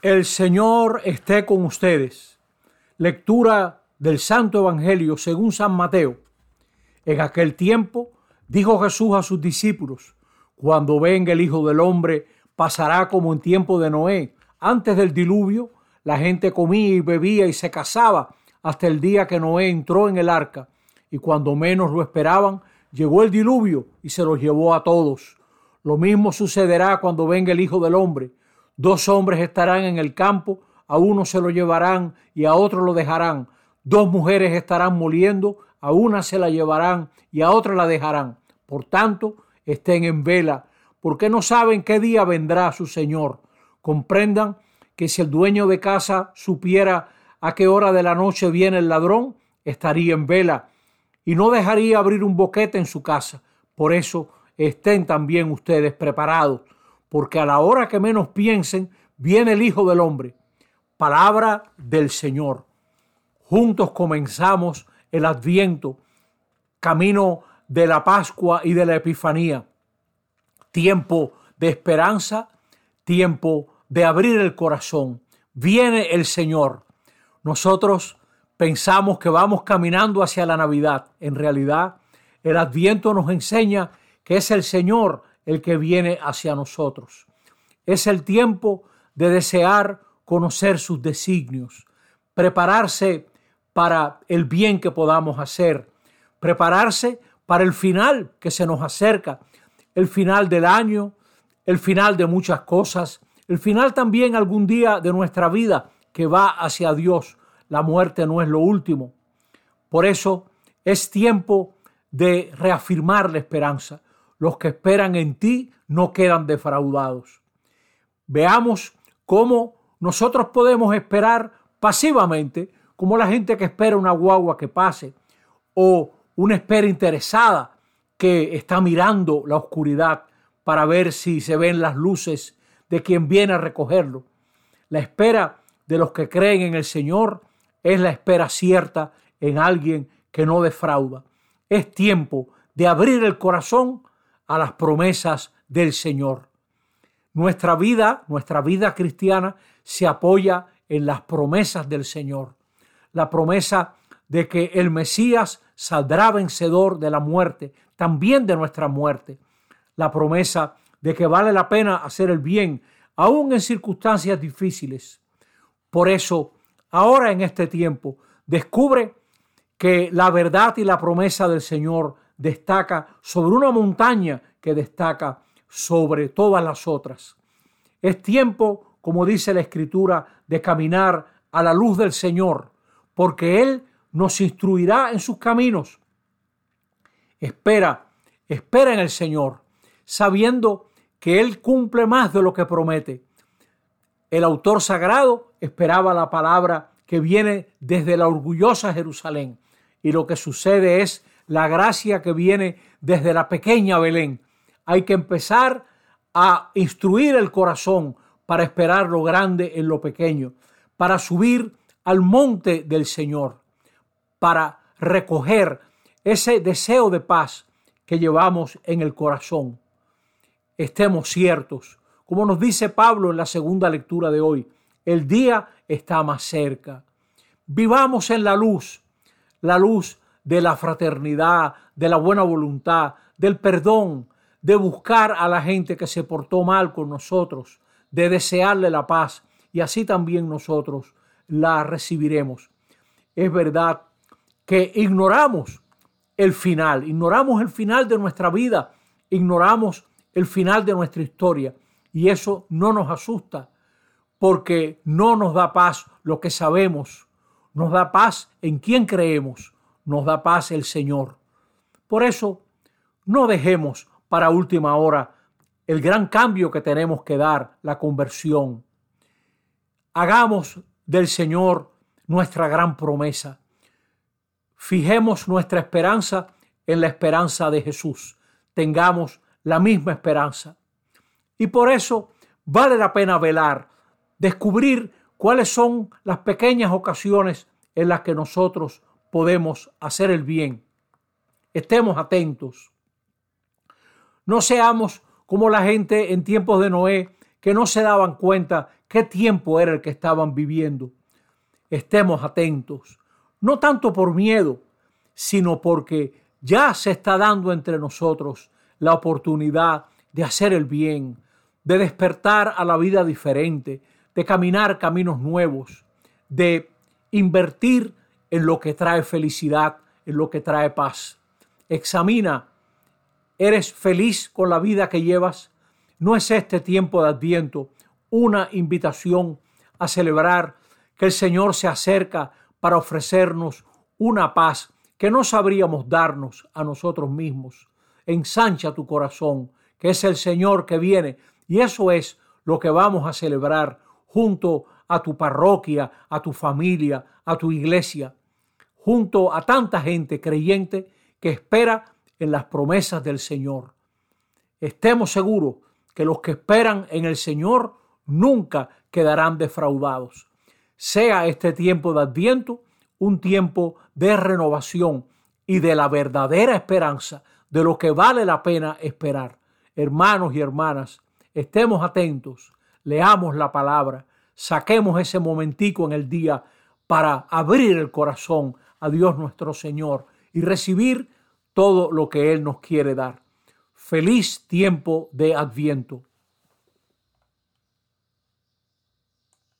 El Señor esté con ustedes. Lectura del Santo Evangelio según San Mateo. En aquel tiempo dijo Jesús a sus discípulos, cuando venga el Hijo del Hombre, pasará como en tiempo de Noé. Antes del diluvio, la gente comía y bebía y se casaba hasta el día que Noé entró en el arca. Y cuando menos lo esperaban, llegó el diluvio y se los llevó a todos. Lo mismo sucederá cuando venga el Hijo del Hombre. Dos hombres estarán en el campo, a uno se lo llevarán y a otro lo dejarán. Dos mujeres estarán moliendo, a una se la llevarán y a otra la dejarán. Por tanto, estén en vela, porque no saben qué día vendrá su Señor. Comprendan que si el dueño de casa supiera a qué hora de la noche viene el ladrón, estaría en vela y no dejaría abrir un boquete en su casa. Por eso estén también ustedes preparados porque a la hora que menos piensen, viene el Hijo del Hombre. Palabra del Señor. Juntos comenzamos el adviento, camino de la Pascua y de la Epifanía. Tiempo de esperanza, tiempo de abrir el corazón. Viene el Señor. Nosotros pensamos que vamos caminando hacia la Navidad. En realidad, el adviento nos enseña que es el Señor el que viene hacia nosotros. Es el tiempo de desear conocer sus designios, prepararse para el bien que podamos hacer, prepararse para el final que se nos acerca, el final del año, el final de muchas cosas, el final también algún día de nuestra vida que va hacia Dios. La muerte no es lo último. Por eso es tiempo de reafirmar la esperanza, los que esperan en ti no quedan defraudados. Veamos cómo nosotros podemos esperar pasivamente, como la gente que espera una guagua que pase, o una espera interesada que está mirando la oscuridad para ver si se ven las luces de quien viene a recogerlo. La espera de los que creen en el Señor es la espera cierta en alguien que no defrauda. Es tiempo de abrir el corazón a las promesas del Señor. Nuestra vida, nuestra vida cristiana se apoya en las promesas del Señor. La promesa de que el Mesías saldrá vencedor de la muerte, también de nuestra muerte. La promesa de que vale la pena hacer el bien, aún en circunstancias difíciles. Por eso, ahora en este tiempo, descubre que la verdad y la promesa del Señor destaca sobre una montaña que destaca sobre todas las otras. Es tiempo, como dice la Escritura, de caminar a la luz del Señor, porque Él nos instruirá en sus caminos. Espera, espera en el Señor, sabiendo que Él cumple más de lo que promete. El autor sagrado esperaba la palabra que viene desde la orgullosa Jerusalén. Y lo que sucede es la gracia que viene desde la pequeña Belén. Hay que empezar a instruir el corazón para esperar lo grande en lo pequeño, para subir al monte del Señor, para recoger ese deseo de paz que llevamos en el corazón. Estemos ciertos, como nos dice Pablo en la segunda lectura de hoy, el día está más cerca. Vivamos en la luz, la luz de la fraternidad, de la buena voluntad, del perdón, de buscar a la gente que se portó mal con nosotros, de desearle la paz y así también nosotros la recibiremos. Es verdad que ignoramos el final, ignoramos el final de nuestra vida, ignoramos el final de nuestra historia y eso no nos asusta porque no nos da paz lo que sabemos, nos da paz en quien creemos nos da paz el Señor. Por eso, no dejemos para última hora el gran cambio que tenemos que dar, la conversión. Hagamos del Señor nuestra gran promesa. Fijemos nuestra esperanza en la esperanza de Jesús. Tengamos la misma esperanza. Y por eso vale la pena velar, descubrir cuáles son las pequeñas ocasiones en las que nosotros podemos hacer el bien. Estemos atentos. No seamos como la gente en tiempos de Noé que no se daban cuenta qué tiempo era el que estaban viviendo. Estemos atentos, no tanto por miedo, sino porque ya se está dando entre nosotros la oportunidad de hacer el bien, de despertar a la vida diferente, de caminar caminos nuevos, de invertir en lo que trae felicidad, en lo que trae paz. Examina, ¿eres feliz con la vida que llevas? ¿No es este tiempo de adviento una invitación a celebrar que el Señor se acerca para ofrecernos una paz que no sabríamos darnos a nosotros mismos? Ensancha tu corazón, que es el Señor que viene, y eso es lo que vamos a celebrar junto a tu parroquia, a tu familia, a tu iglesia, junto a tanta gente creyente que espera en las promesas del Señor. Estemos seguros que los que esperan en el Señor nunca quedarán defraudados. Sea este tiempo de adviento un tiempo de renovación y de la verdadera esperanza, de lo que vale la pena esperar. Hermanos y hermanas, estemos atentos, leamos la palabra, saquemos ese momentico en el día para abrir el corazón a Dios nuestro Señor y recibir todo lo que Él nos quiere dar. Feliz tiempo de adviento.